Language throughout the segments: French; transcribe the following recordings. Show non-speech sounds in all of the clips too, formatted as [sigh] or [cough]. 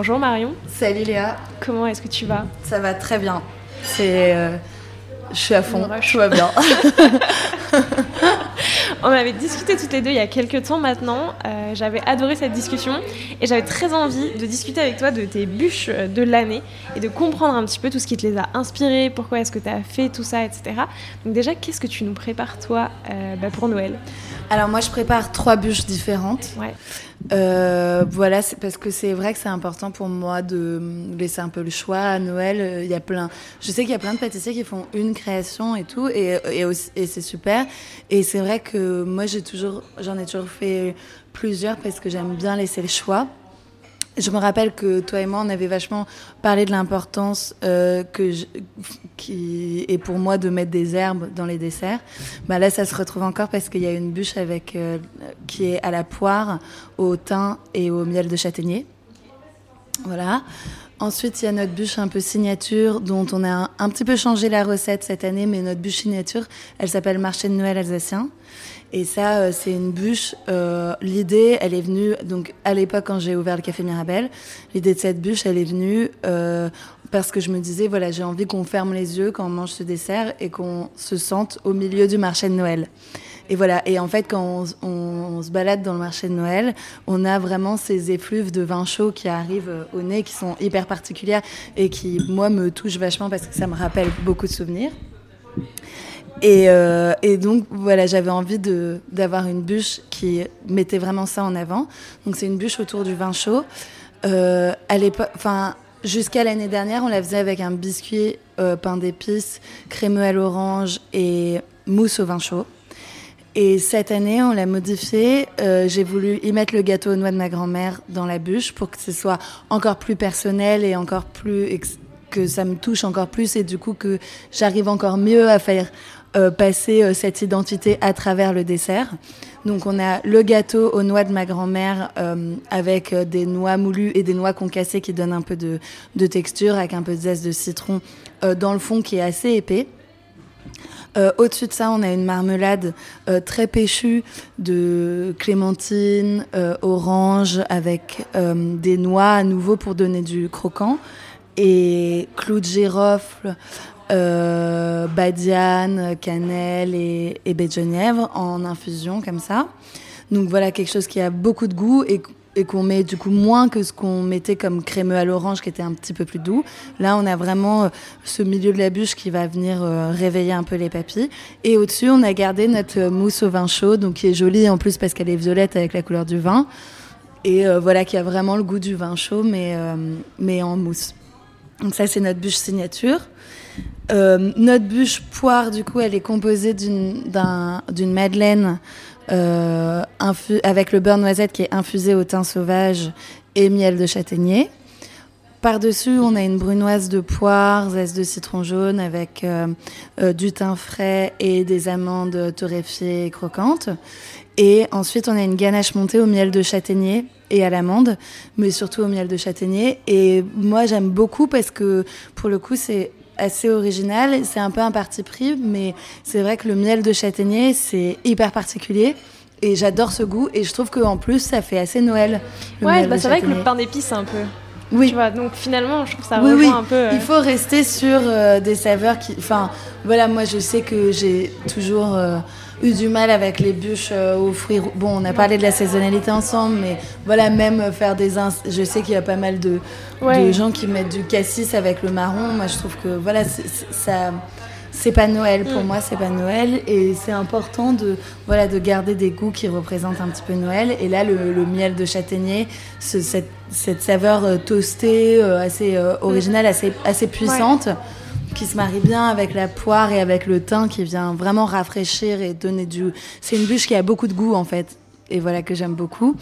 Bonjour Marion. Salut Léa. Comment est-ce que tu vas? Ça va très bien. C'est, euh, je suis à fond. Je va bien. [laughs] On avait discuté toutes les deux il y a quelques temps maintenant. Euh, j'avais adoré cette discussion et j'avais très envie de discuter avec toi de tes bûches de l'année et de comprendre un petit peu tout ce qui te les a inspirées, pourquoi est-ce que tu as fait tout ça, etc. Donc déjà, qu'est-ce que tu nous prépares toi euh, bah, pour Noël? Alors moi, je prépare trois bûches différentes. Ouais. Euh, voilà, c'est parce que c'est vrai que c'est important pour moi de laisser un peu le choix à Noël. Il y a plein, je sais qu'il y a plein de pâtissiers qui font une création et tout, et, et, et c'est super. Et c'est vrai que moi, j'ai toujours, j'en ai toujours fait plusieurs parce que j'aime bien laisser le choix. Je me rappelle que toi et moi, on avait vachement parlé de l'importance euh, que qui est pour moi de mettre des herbes dans les desserts. Bah là, ça se retrouve encore parce qu'il y a une bûche avec euh, qui est à la poire, au thym et au miel de châtaignier. Voilà. Ensuite, il y a notre bûche un peu signature, dont on a un, un, petit peu changé la recette cette année, mais notre bûche signature, elle s'appelle Marché de Noël alsacien. Et ça, euh, c'est une bûche. Euh, l'idée, elle est venue, donc à l'époque quand j'ai ouvert le Café Mirabelle, l'idée de cette bûche, elle est venue euh, parce que je me disais, voilà, j'ai envie qu'on ferme les yeux quand on mange ce dessert et qu'on se sente au milieu du marché de Noël. Et voilà. Et en fait, quand on, on, se balade dans le marché de Noël, on a vraiment ces effluves de vin chaud qui arrivent au nez, qui sont hyper particulières et qui, moi, me touchent vachement parce que ça me rappelle beaucoup de souvenirs. Et, euh, et, donc voilà, j'avais envie d'avoir une bûche qui mettait vraiment ça en avant. Donc c'est une bûche autour du vin chaud. Euh, à l'époque, enfin jusqu'à l'année dernière, on la faisait avec un biscuit euh, pain d'épices, crémeux à l'orange et mousse au vin chaud. Et cette année, on l'a modifié. J'ai voulu y mettre le gâteau aux noix de ma grand-mère dans la bûche pour que ce soit encore plus personnel et encore plus que ça me touche encore plus et du coup que j'arrive encore mieux à faire euh, passer euh, cette identité à travers le dessert. Donc on a le gâteau aux noix de ma grand-mère euh, avec des noix moulues et des noix concassées qui donnent un peu de, de texture avec un peu de zeste de citron dans le fond qui est assez épais. Au-dessus de ça, on a une marmelade très péchue de clémentine, orange, avec des noix à nouveau pour donner du croquant, et clous de girofle, euh, badiane, cannelle et, et baie de genièvre en infusion comme ça. Donc voilà quelque chose qui a beaucoup de goût et, qu'on met du coup moins que ce qu'on mettait comme crémeux à l'orange qui était un petit peu plus doux. Là on a vraiment euh, ce milieu de la bûche qui va venir euh, réveiller un peu les papilles. Et au-dessus on a gardé notre mousse au vin chaud donc qui est jolie en plus parce qu'elle est violette avec la couleur du vin. Et euh, voilà qui a vraiment le goût du vin chaud mais, euh, mais en mousse. Donc ça c'est notre bûche signature. Euh, notre bûche poire, du coup, elle est composée d'une un, madeleine euh, avec le beurre noisette qui est infusé au thym sauvage et miel de châtaignier. Par-dessus, on a une brunoise de poire, zeste de citron jaune avec euh, du thym frais et des amandes torréfiées et croquantes. Et ensuite, on a une ganache montée au miel de châtaignier et à l'amande, mais surtout au miel de châtaignier. Et moi, j'aime beaucoup parce que, pour le coup, c'est assez original. C'est un peu un parti pris, mais c'est vrai que le miel de châtaignier, c'est hyper particulier. Et j'adore ce goût. Et je trouve qu'en plus, ça fait assez Noël. Ouais, bah c'est vrai que le pain d'épices, un peu. Oui. Tu vois, donc finalement, je trouve que ça oui. un peu. Euh... Il faut rester sur euh, des saveurs qui. Enfin, voilà, moi, je sais que j'ai toujours. Euh, eu du mal avec les bûches euh, aux fruits. Bon, on a parlé de la saisonnalité ensemble, mais voilà, même faire des. Je sais qu'il y a pas mal de, Ouais. de gens qui mettent du cassis avec le marron. Moi, je trouve que voilà, ça, c'est pas Noël pour mm. moi, c'est pas Noël et c'est important de voilà de garder des goûts qui représentent un petit peu Noël. Et là, le, miel de châtaignier, cette, cette, saveur euh, toastée euh, assez originale, mm. assez assez puissante. Qui se marie bien avec la poire et avec le thym qui vient vraiment rafraîchir et donner du. C'est une bûche qui a beaucoup de goût en fait et voilà que j'aime beaucoup.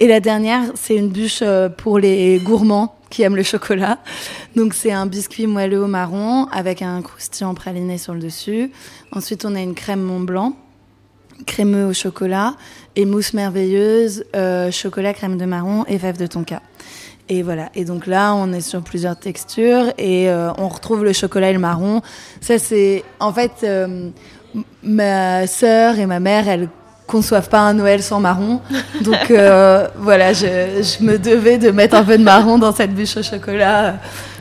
Et la dernière, c'est une bûche pour les gourmands qui aiment le chocolat. Donc c'est un biscuit moelleux au marron avec un croustillant praliné sur le dessus. Ensuite, on a une crème Mont Blanc, crémeux au chocolat et mousse merveilleuse, euh, chocolat, crème de marron et fève de tonka. Et voilà. Et donc là, on est sur plusieurs textures et euh, on retrouve le chocolat et le marron. Ça, c'est en fait euh, ma sœur et ma mère, elles conçoivent pas un Noël sans marron. [laughs] Donc euh, voilà, je, je, me devais de mettre un peu de marron dans cette bûche au chocolat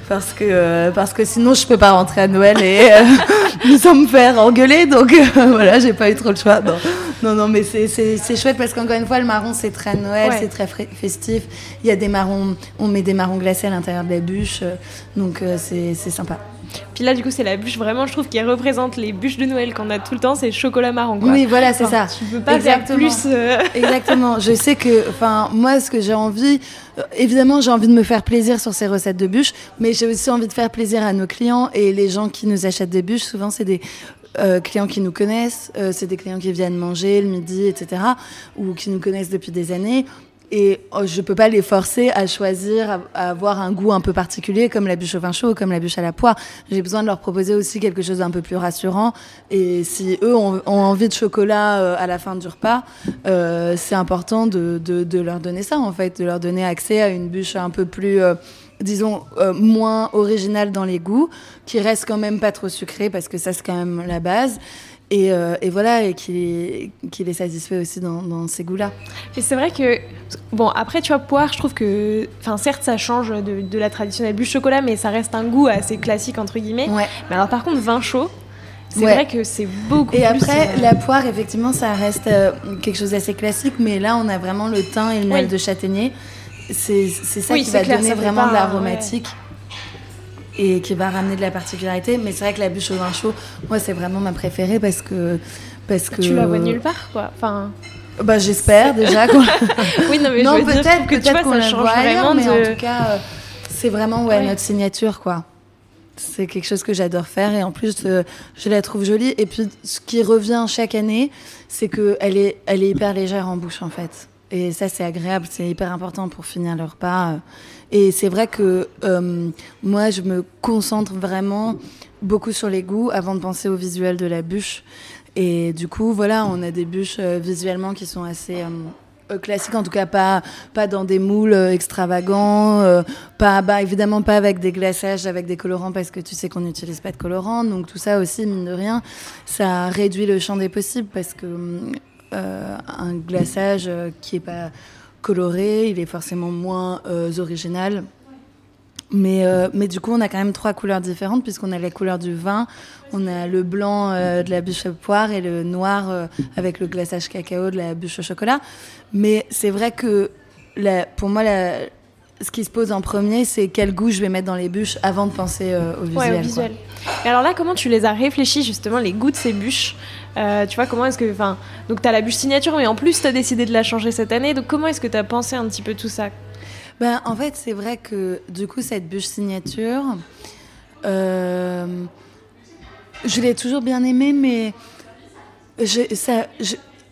parce que, parce que sinon je peux pas rentrer à Noël et euh, [laughs] sans me faire engueuler. Donc voilà, j'ai pas eu trop le choix. Non, non, non mais c'est chouette parce qu'encore une fois, le marron c'est très Noël, c'est très festif. Il y a des marrons, on met des marrons glacés à l'intérieur de la bûche, donc c'est sympa. Puis là, du coup, c'est la bûche vraiment, je trouve, qui représente les bûches de Noël qu'on a tout le temps, c'est chocolat marron. Quoi. Oui, voilà, c'est ça. Tu peux pas Exactement. faire plus. Euh. [laughs] Exactement. Je sais que, enfin, moi, ce que j'ai envie, euh, évidemment, j'ai envie de me faire plaisir sur ces recettes de bûches, mais j'ai aussi envie de faire plaisir à nos clients et les gens qui nous achètent des bûches. Souvent, c'est des euh, clients qui nous connaissent, c'est des clients qui viennent manger le midi, etc., ou qui nous connaissent depuis des années. Et oh, je peux pas les forcer à choisir, à, avoir un goût un peu particulier, comme la bûche au vin chaud, comme la bûche à la poire. J'ai besoin de leur proposer aussi quelque chose d'un peu plus rassurant. Et si eux ont, envie de chocolat euh, à la fin du repas, euh, c'est important de, leur donner ça, en fait, de leur donner accès à une bûche un peu plus euh, disons, euh, moins originale dans les goûts, qui reste quand même pas trop sucrée, parce que ça, c'est quand même la base. Et, euh, et, voilà, et qui, qui les satisfait aussi dans, dans ces goûts-là. Et c'est vrai que, bon, après, tu vois, poire, je trouve que, enfin, certes, ça change de, de, la traditionnelle bûche chocolat, mais ça reste un goût assez classique, entre guillemets. Ouais. Mais alors, par contre, vin chaud, c'est vrai que c'est beaucoup Et après, euh, la poire, effectivement, ça reste euh, quelque chose d'assez classique, mais là, on a vraiment le thym et le miel de châtaignier. C'est ça qui va donner vraiment de l'aromatique et qui va ramener de la particularité. Mais c'est vrai que la bûche au vin chaud, moi, c'est vraiment ma préférée parce que. Parce que... Tu la vois nulle part, quoi. Enfin. Bah, j'espère déjà. [laughs] oui, non, mais non, peut-être que peut-être qu'on la voit ailleurs, mais en tout cas, euh, c'est vraiment ouais, notre signature, quoi. C'est quelque chose que j'adore faire et en plus, euh, je la trouve jolie. Et puis, ce qui revient chaque année, c'est qu'elle est, elle est hyper légère en bouche, en fait. Et ça, c'est agréable, c'est hyper important pour finir le repas. Et c'est vrai que euh, moi, je me concentre vraiment beaucoup sur les goûts avant de penser au visuel de la bûche. Et du coup, voilà, on a des bûches euh, visuellement qui sont assez euh, classiques, en tout cas pas, pas dans des moules extravagants, pas, bah, évidemment pas avec des glaçages, avec des colorants, parce que tu sais qu'on n'utilise pas de colorants. Donc tout ça aussi, mine de rien, ça réduit le champ des possibles, parce que euh, un glaçage euh, qui est pas coloré, il est forcément moins euh, original. Mais, mais du coup, on a quand même trois couleurs différentes, puisqu'on a la couleur du vin, on a le blanc de la bûche à poire et le noir avec le glaçage cacao de la bûche au chocolat. Mais c'est vrai que pour moi, la, ce qui se pose en premier, c'est quel goût je vais mettre dans les bûches avant de penser au visuel. Ouais, au visuel. Et alors là, comment tu les as réfléchis justement, les goûts de ces bûches? Euh, tu vois, comment est-ce que. Enfin, donc, tu as la bûche signature, mais en plus, tu as décidé de la changer cette année. Donc, comment est-ce que tu as pensé un petit peu tout ça? Ben, En fait, c'est vrai que du coup, cette bûche signature, euh, je l'ai toujours bien aimée, mais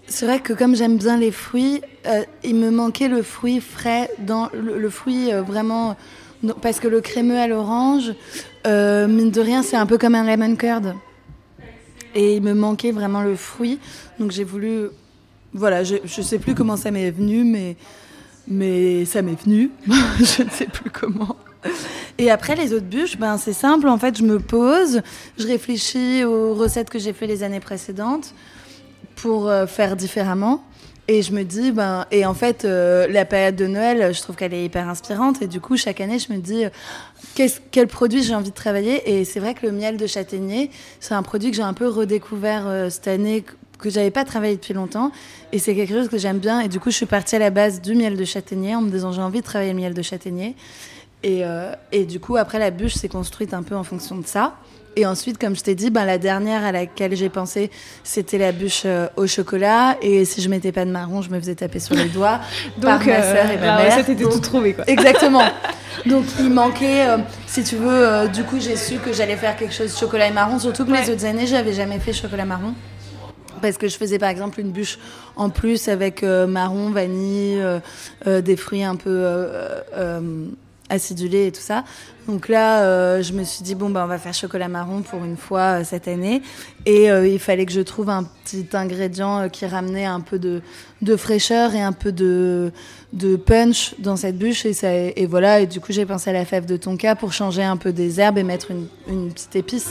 c'est vrai que comme j'aime bien les fruits, euh, il me manquait le fruit frais, le, fruit vraiment. Parce que le crémeux à l'orange, mine de rien, c'est un peu comme un lemon curd. Et il me manquait vraiment le fruit. Donc j'ai voulu. Voilà, je ne sais plus comment ça m'est venu, mais, mais ça m'est venu. [laughs] je ne sais plus comment. Et après, les autres bûches, ben, c'est simple. En fait, je me pose, je réfléchis aux recettes que j'ai fait les années précédentes pour euh, faire différemment. Et je me dis, ben, et en fait, euh, la période de Noël, je trouve qu'elle est hyper inspirante. Et du coup, chaque année, je me dis, euh, quel produit j'ai envie de travailler? Et c'est vrai que le miel de châtaignier, c'est un produit que j'ai un peu redécouvert euh, cette année, que j'avais pas travaillé depuis longtemps. Et c'est quelque chose que j'aime bien. Et du coup, je suis partie à la base du miel de châtaignier en me disant, j'ai envie de travailler le miel de châtaignier. Et, et du coup, après, la bûche s'est construite un peu en fonction de ça. Et ensuite, comme je t'ai dit, ben, la dernière à laquelle j'ai pensé, c'était la bûche euh, au chocolat. Et si je mettais pas de marron, je me faisais taper sur les doigts [laughs] par ma euh, sœur et ma mère. C'était tout trouvé, quoi. Exactement. [laughs] Donc il manquait, euh, si tu veux, du coup j'ai su que j'allais faire quelque chose chocolat et marron. Surtout que les autres années, j'avais jamais fait chocolat marron. Parce que je faisais par exemple une bûche en plus avec marron, vanille, des fruits un peu acidulé et tout ça. Donc là, euh, je me suis dit, bon, bah, on va faire chocolat marron pour une fois euh, cette année. Et euh, il fallait que je trouve un petit ingrédient qui ramenait un peu de, fraîcheur et un peu de, punch dans cette bûche. Et, voilà, et du coup, j'ai pensé à la fève de tonka pour changer un peu des herbes et mettre une, petite épice.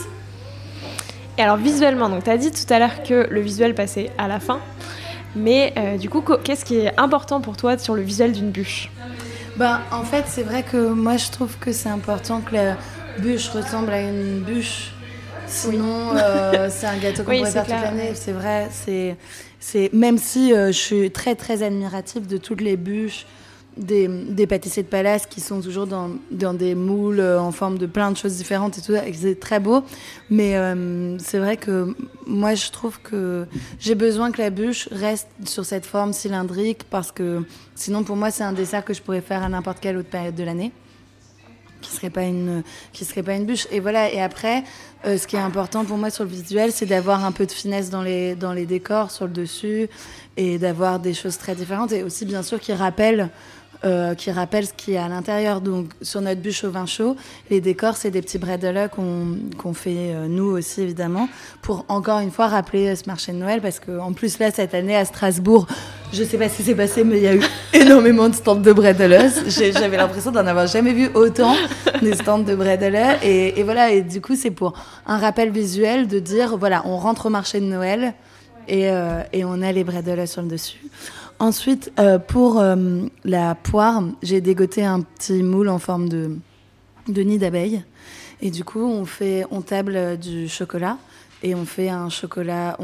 Et alors, visuellement, tu as dit tout à l'heure que le visuel passait à la fin. Mais du coup, qu'est-ce qui est important pour toi sur le visuel d'une bûche? Bah, en fait, c'est vrai que moi, je trouve que c'est important que la bûche ressemble à une bûche. Sinon, euh, c'est un gâteau qu'on pourrait faire toute l'année. C'est vrai. C'est, c'est même si euh, je suis très très admirative de toutes les bûches des, des, pâtissiers de palace qui sont toujours dans, dans, des moules euh, en forme de plein de choses différentes et tout ça, c'est très beau. Mais euh, c'est vrai que moi, je trouve que j'ai besoin que la bûche reste sur cette forme cylindrique parce que sinon, pour moi, c'est un dessert que je pourrais faire à n'importe quelle autre période de l'année qui serait pas une qui serait pas une bûche. Et voilà. Et après euh, ce qui est important pour moi sur le visuel c'est d'avoir un peu de finesse dans les dans les décors sur le dessus et d'avoir des choses très différentes. Et aussi bien sûr qui rappellent euh, qui rappelle ce qu'il y a à l'intérieur. Donc, sur notre bûche au vin chaud, les décors, c'est des petits bredela qu'on fait euh, nous aussi, évidemment, pour encore une fois rappeler euh, ce marché de Noël. Parce qu'en plus, là, cette année, à Strasbourg, je sais pas ce qui s'est passé, mais il y a eu [laughs] énormément de stands de bredela. J'avais l'impression d'en avoir jamais vu autant des stands de bredela. Et, et voilà, et du coup, c'est pour un rappel visuel de dire, voilà, on rentre au marché de Noël et, et on a les bredela sur le dessus. Ensuite, euh, pour euh, la poire, j'ai dégoté un petit moule en forme de, nid d'abeille. Et du coup, on, fait, on table euh, du chocolat et on fait un chocolat.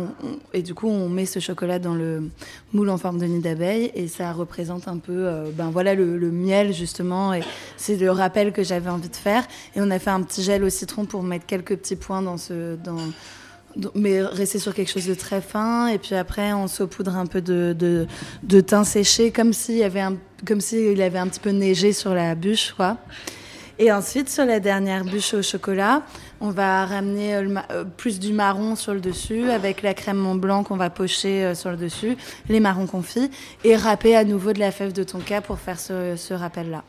et du coup, on met ce chocolat dans le moule en forme de nid d'abeille et ça représente un peu, ben voilà, le, le, miel justement. Et c'est le rappel que j'avais envie de faire. Et on a fait un petit gel au citron pour mettre quelques petits points dans ce, dans, mais rester sur quelque chose de très fin et puis après on saupoudre un peu de, de, de séché comme s'il avait un comme s'il avait un petit peu neigé sur la bûche quoi. Et ensuite sur la dernière bûche au chocolat on va ramener euh, euh, plus du marron sur le dessus avec la crème Mont Blanc qu'on va pocher euh, sur le dessus les marrons confits et râper à nouveau de la fève de tonka pour faire ce, ce rappel là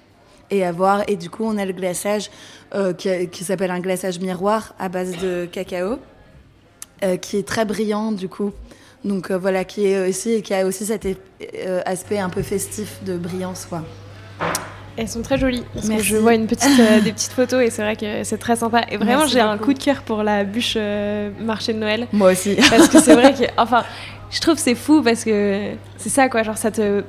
et avoir et du coup on a le glaçage qui, qui s'appelle un glaçage miroir à base de cacao euh, qui est très brillant du coup. Donc euh, voilà, qui est aussi qui a aussi cet euh, aspect un peu festif de brillance quoi. Elles sont très jolies. je vois une petite, des [laughs] petites photos et c'est vrai que c'est très sympa. Et vraiment, j'ai un coup de cœur pour la bûche marché de Noël. Moi aussi. [laughs] Parce que c'est vrai que, enfin, je trouve c'est fou parce que c'est ça quoi. Genre ça te,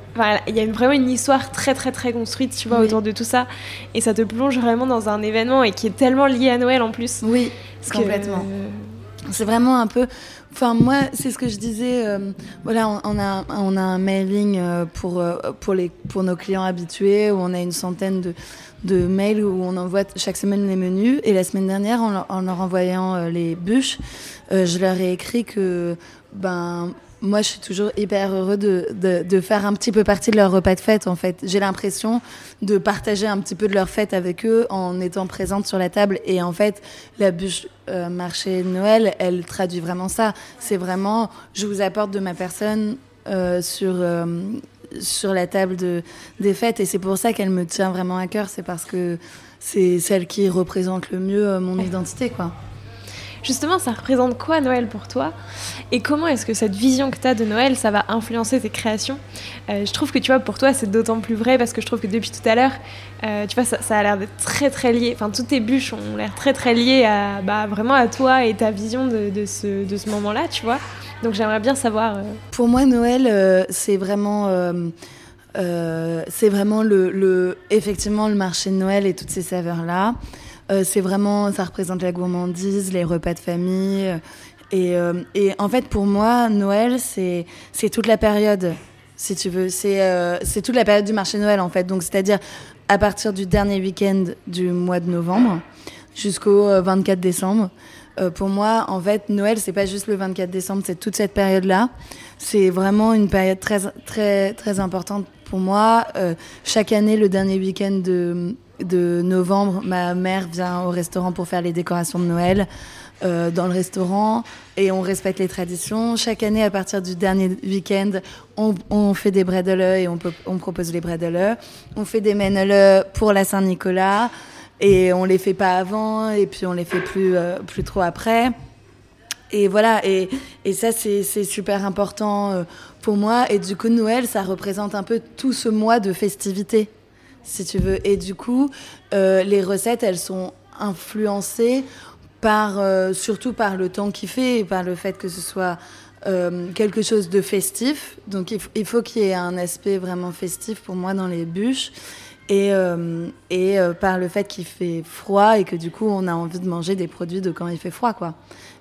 il y a vraiment une histoire très très très construite, tu vois, autour de tout ça, et ça te plonge vraiment dans un événement et qui est tellement lié à Noël en plus. Oui, complètement. C'est vraiment un peu. Enfin, moi, c'est ce que je disais. Euh, voilà, on, a, on a un mailing euh, pour, euh, pour, les, pour nos clients habitués où on a une centaine de, de mails où on envoie chaque semaine les menus. Et la semaine dernière, en, en leur envoyant les bûches, je leur ai écrit que ben, moi, je suis toujours hyper heureux de, de, faire un petit peu partie de leur repas de fête, en fait. J'ai l'impression de partager un petit peu de leur fête avec eux en étant présente sur la table. Et en fait, la bûche euh, marché Noël, elle traduit vraiment ça. C'est vraiment, je vous apporte de ma personne euh, sur, euh, sur la table de, des fêtes. Et c'est pour ça qu'elle me tient vraiment à cœur. C'est parce que c'est celle qui représente le mieux mon identité, quoi. Justement, ça représente quoi Noël pour toi Et comment est-ce que cette vision que tu as de Noël, ça va influencer tes créations euh, Je trouve que tu vois, pour toi, c'est d'autant plus vrai parce que je trouve que depuis tout à l'heure, euh, tu vois, ça, a l'air d'être très très lié. Enfin, toutes tes bûches ont l'air très très liées à, bah, vraiment à toi et ta vision de, ce, de ce moment-là, tu vois. Donc j'aimerais bien savoir. Euh, pour moi, Noël, c'est vraiment. c'est vraiment le, le, effectivement le marché de Noël et toutes ces saveurs là euh, c'est vraiment, ça représente la gourmandise, les repas de famille. Euh, et, euh, et en fait, pour moi, Noël, c'est toute la période si tu veux. C'est toute la période du marché Noël, en fait. Donc, c'est-à-dire à partir du dernier week-end du mois de novembre jusqu'au 24 décembre. pour moi, en fait, Noël, c'est pas juste le 24 décembre, c'est toute cette période-là. C'est vraiment une période très, très, très importante pour moi. chaque année, le dernier week-end de, de novembre, ma mère vient au restaurant pour faire les décorations de Noël. Euh, dans le restaurant et on respecte les traditions. Chaque année, à partir du dernier week-end, on, fait des bredele et on, peut, on propose les bredele. On fait des menele pour la Saint-Nicolas et on les fait pas avant et puis on les fait plus, euh, plus trop après. Et voilà, et, et ça c'est super important euh, pour moi. Et du coup, Noël, ça représente un peu tout ce mois de festivité, si tu veux. Et du coup, les recettes, elles sont influencées par, euh, surtout par le temps qu'il fait et par le fait que ce soit euh, quelque chose de festif. Donc il, faut qu'il y ait un aspect vraiment festif pour moi dans les bûches. Et, euh, et par le fait qu'il fait froid et que du coup on a envie de manger des produits de quand il fait froid quoi.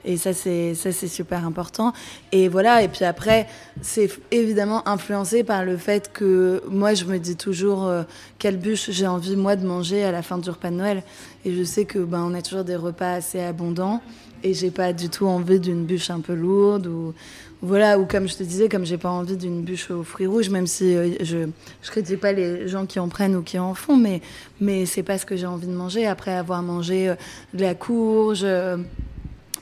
Et ça c'est ça c'est super important. Et voilà et puis après c'est évidemment influencé par le fait que moi je me dis toujours quelle bûche j'ai envie moi de manger à la fin du repas de Noël. Et je sais que ben, on a toujours des repas assez abondants et j'ai pas du tout envie d'une bûche un peu lourde ou voilà ou comme je te disais comme j'ai pas envie d'une bûche aux fruits rouges même si euh, je je critique pas les gens qui en prennent ou qui en font mais mais c'est pas ce que j'ai envie de manger après avoir mangé euh, de la courge euh,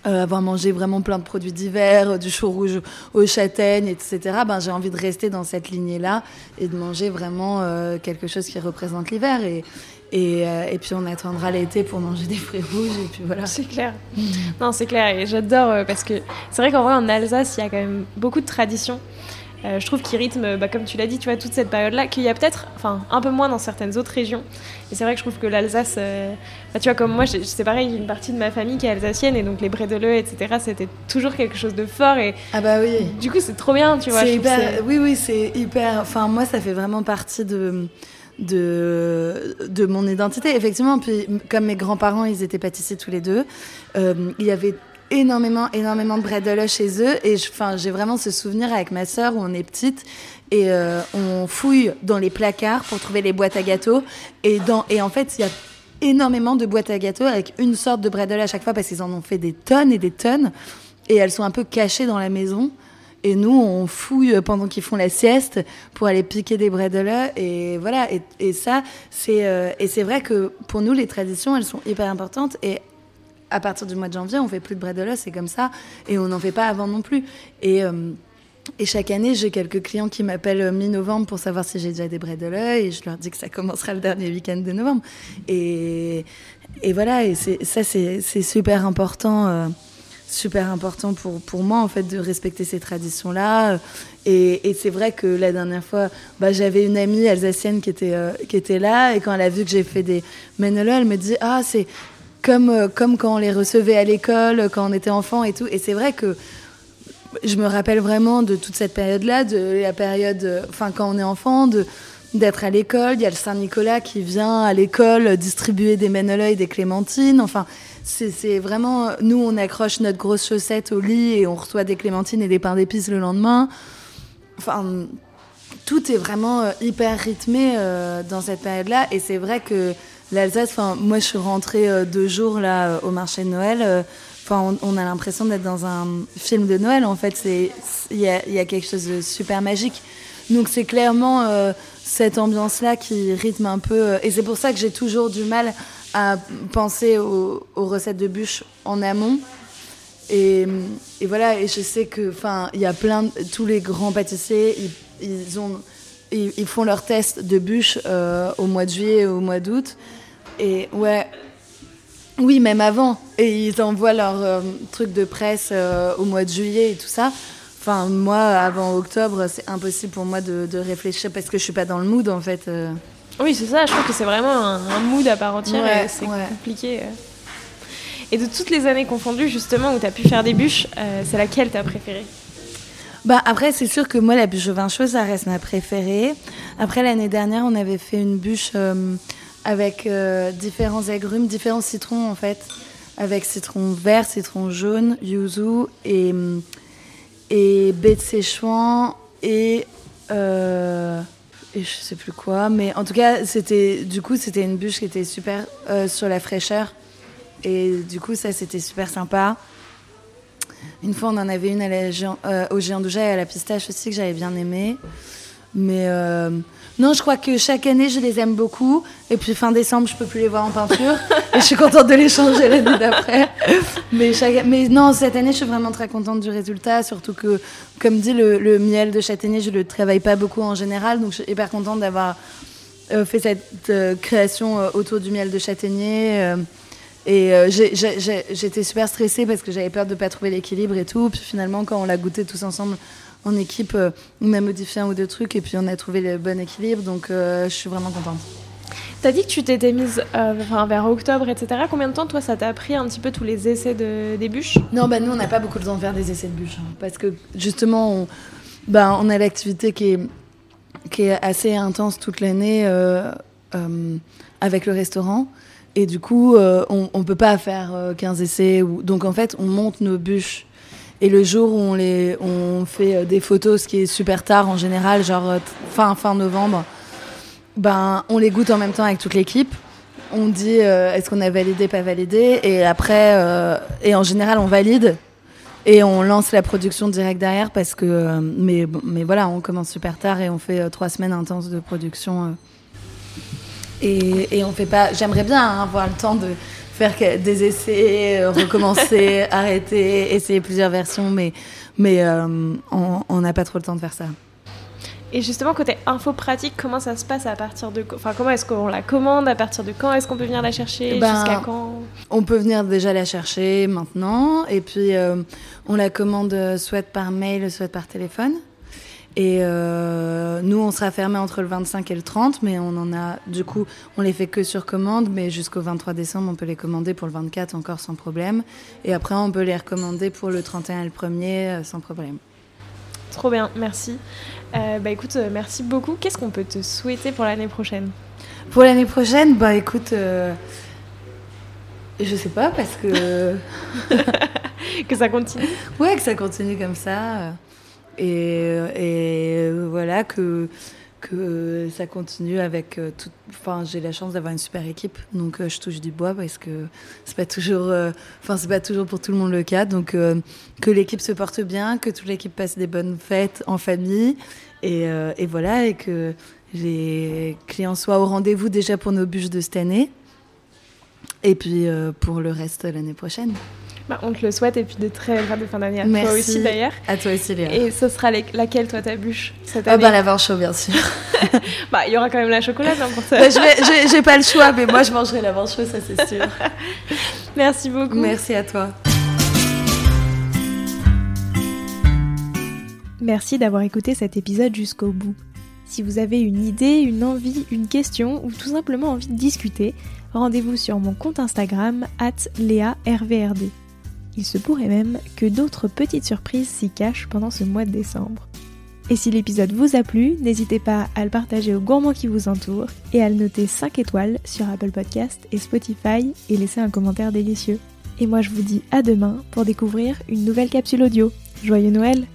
avoir mangé vraiment plein de produits d'hiver, du chou rouge aux châtaignes, etc., ben, j'ai envie de rester dans cette lignée-là et de manger vraiment quelque chose qui représente l'hiver. Et, euh, et, puis on attendra l'été pour manger des fruits rouges et puis voilà. C'est clair. Non, c'est clair et j'adore euh, parce que c'est vrai qu'en vrai en Alsace il y a quand même beaucoup de traditions. Euh, je trouve qu'il rythme, bah, comme tu l'as dit, tu vois, toute cette période-là, qu'il y a peut-être, enfin, un peu moins dans certaines autres régions. Et c'est vrai que je trouve que l'Alsace, bah, tu vois, comme moi, c'est pareil, il y a une partie de ma famille qui est alsacienne, et donc les brédeleux, etc., c'était toujours quelque chose de fort. Et ah bah oui. Du coup, c'est trop bien, tu vois. oui, oui, c'est hyper. Enfin, moi, ça fait vraiment partie de de, de mon identité. Effectivement, puis comme mes grands-parents, ils étaient pâtissiers tous les deux, euh, il y avait énormément, énormément de bredela chez eux. Et j'ai vraiment ce souvenir avec ma sœur où on est petite et euh, on fouille dans les placards pour trouver les boîtes à gâteaux. Et, dans, et en fait, il y a énormément de boîtes à gâteaux avec une sorte de bredela à chaque fois parce qu'ils en ont fait des tonnes et des tonnes. Et elles sont un peu cachées dans la maison. Et nous, on fouille pendant qu'ils font la sieste pour aller piquer des bredela. Et voilà. Et, ça, c'est euh, et c'est vrai que pour nous, les traditions, elles sont hyper importantes. Et à partir du mois de janvier, on fait plus de bredela, c'est comme ça. Et on n'en fait pas avant non plus. Et euh, chaque année, j'ai quelques clients qui m'appellent mi-novembre pour savoir si j'ai déjà des bredela et je leur dis que ça commencera le dernier week-end de novembre. Et voilà, et ça, c'est super important. Super important pour, pour moi en fait de respecter ces traditions là et, c'est vrai que la dernière fois bah, j'avais une amie alsacienne qui était euh, qui était là et quand elle a vu que j'ai fait des menelo elle me dit ah c'est comme euh, comme quand on les recevait à l'école quand on était enfant et tout. Et c'est vrai que je me rappelle vraiment de toute cette période là de la période enfin quand on est enfant de d'être à l'école. Il y a le Saint Nicolas qui vient à l'école distribuer des menelo et des clémentines. Enfin c'est vraiment. Nous, on accroche notre grosse chaussette au lit et on reçoit des clémentines et des pains d'épices le lendemain. Enfin, tout est vraiment euh, hyper rythmé euh, dans cette période-là. Et c'est vrai que l'Alsace, enfin, moi, je suis rentrée euh, deux jours là au marché de Noël. Enfin, on, a l'impression d'être dans un film de Noël. En fait, c'est il y a, y a, quelque chose de super magique. Donc c'est clairement cette ambiance-là qui rythme un peu. et c'est pour ça que j'ai toujours du mal à penser aux, recettes de bûches en amont. Et, voilà, et je sais que, enfin, il y a plein, de, tous les grands pâtissiers, ils, ils ont, ils, font leurs tests de bûches euh, au mois de juillet et au mois d'août. Et ouais, oui, même avant. Et ils envoient leurs euh, trucs de presse euh, au mois de juillet et tout ça. Enfin, moi, avant octobre, c'est impossible pour moi de, de, réfléchir parce que je suis pas dans le mood en fait. Oui, c'est ça. Je trouve que c'est vraiment un, mood à part entière. c'est compliqué. Euh. Et de toutes les années confondues, justement, où tu as pu faire des bûches, euh, c'est laquelle t'as préférée? Bah après, c'est sûr que moi, la bûche au vin chaud, ça reste ma préférée. Après, l'année dernière, on avait fait une bûche euh, avec différents agrumes, différents citrons, en fait. Avec citron vert, citron jaune, yuzu et, et baie de séchouan et et je sais plus quoi. Mais en tout cas, c'était du coup, c'était une bûche qui était super euh, sur la fraîcheur. Et du coup, ça, c'était super sympa. Une fois, on en avait une euh, au géant d'Ouja et à la pistache aussi que j'avais bien aimé. Mais euh, non, je crois que chaque année, je les aime beaucoup. Et puis fin décembre, je peux plus les voir en peinture. et je suis contente de les changer l'année d'après. Mais, non, cette année, je suis vraiment très contente du résultat. Surtout que, comme dit, le, miel de châtaignier, je le travaille pas beaucoup en général. Donc je suis hyper contente d'avoir euh, fait cette euh, création autour du miel de châtaignier. et j'étais super stressée parce que j'avais peur de ne pas trouver l'équilibre et tout. Puis finalement, quand on l'a goûté tous ensemble en équipe, euh, on a modifié un ou deux trucs et puis on a trouvé le bon équilibre. Donc euh, je suis vraiment contente. T'as dit que tu t'étais mise euh, enfin, vers octobre, etc. Combien de temps, toi, ça t'a pris un petit peu tous les essais de, des bûches? Non, bah nous, on n'a pas beaucoup de temps de faire des essais de bûches. hein, parce que justement, on, bah, on a l'activité qui est, qui est assez intense toute l'année euh, euh, avec le restaurant. Et du coup, on ne peut pas faire euh, 15 essais. Ou... Donc en fait, on monte nos bûches. Et le jour où on, les, on fait euh, des photos, ce qui est super tard en général, genre euh, fin, fin novembre, ben, on les goûte en même temps avec toute l'équipe. On dit euh, est-ce qu'on a validé, pas validé? Et après, et en général, on valide. Et on lance la production direct derrière parce que. mais, mais voilà, on commence super tard et on fait trois semaines intenses de production. et, et on fait pas. J'aimerais bien hein, avoir le temps de faire des essais, euh, recommencer, [laughs] arrêter, essayer plusieurs versions, mais, mais euh, on n'a pas trop le temps de faire ça. Et justement, côté info pratique, comment ça se passe à partir de... Enfin, comment est-ce qu'on la commande À partir de quand est-ce qu'on peut venir la chercher Ben, Jusqu'à quand? On peut venir déjà la chercher maintenant, et puis euh, on la commande soit par mail, soit par téléphone. Et euh, nous, on sera fermé entre le 25 et le 30, mais on en a, du coup, on les fait que sur commande, mais jusqu'au 23 décembre, on peut les commander pour le 24 encore sans problème. Et après, on peut les recommander pour le 31 et le 1er euh, sans problème. Trop bien, merci. Euh, bah écoute, merci beaucoup. Qu'est-ce qu'on peut te souhaiter pour l'année prochaine? Pour l'année prochaine, bah écoute, euh, je sais pas, parce que. [laughs] Que ça continue? Ouais, que ça continue comme ça. Et, voilà, que, ça continue avec euh. Enfin, j'ai la chance d'avoir une super équipe, donc euh, je touche du bois parce que c'est pas toujours. euh, c'est pas toujours pour tout le monde le cas. Donc, que l'équipe se porte bien, que toute l'équipe passe des bonnes fêtes en famille. Et, voilà, et que les clients soient au rendez-vous déjà pour nos bûches de cette année. Et puis pour le reste l'année prochaine. Bah, On te le souhaite et puis de très belles fêtes de fin d'année à toi aussi d'ailleurs. À toi aussi, Léa. Et ce sera les- laquelle toi ta bûche cette année bah la vin chaud, bien sûr. [laughs] Bah, il y aura quand même la chocolat hein, pour ça. Bah, j'ai- pas le choix, mais moi je mangerai la vin chaud, ça c'est sûr. [laughs] Merci beaucoup. Merci à toi. Merci d'avoir écouté cet épisode jusqu'au bout. Si vous avez une idée, une envie, une question ou tout simplement envie de discuter, rendez-vous sur mon compte Instagram @léarvrd. Il se pourrait même que d'autres petites surprises s'y cachent pendant ce mois de décembre. Et si l'épisode vous a plu, n'hésitez pas à le partager aux gourmands qui vous entourent et à le noter 5 étoiles sur Apple Podcast et Spotify et laisser un commentaire délicieux. Et moi je vous dis à demain pour découvrir une nouvelle capsule audio. Joyeux Noël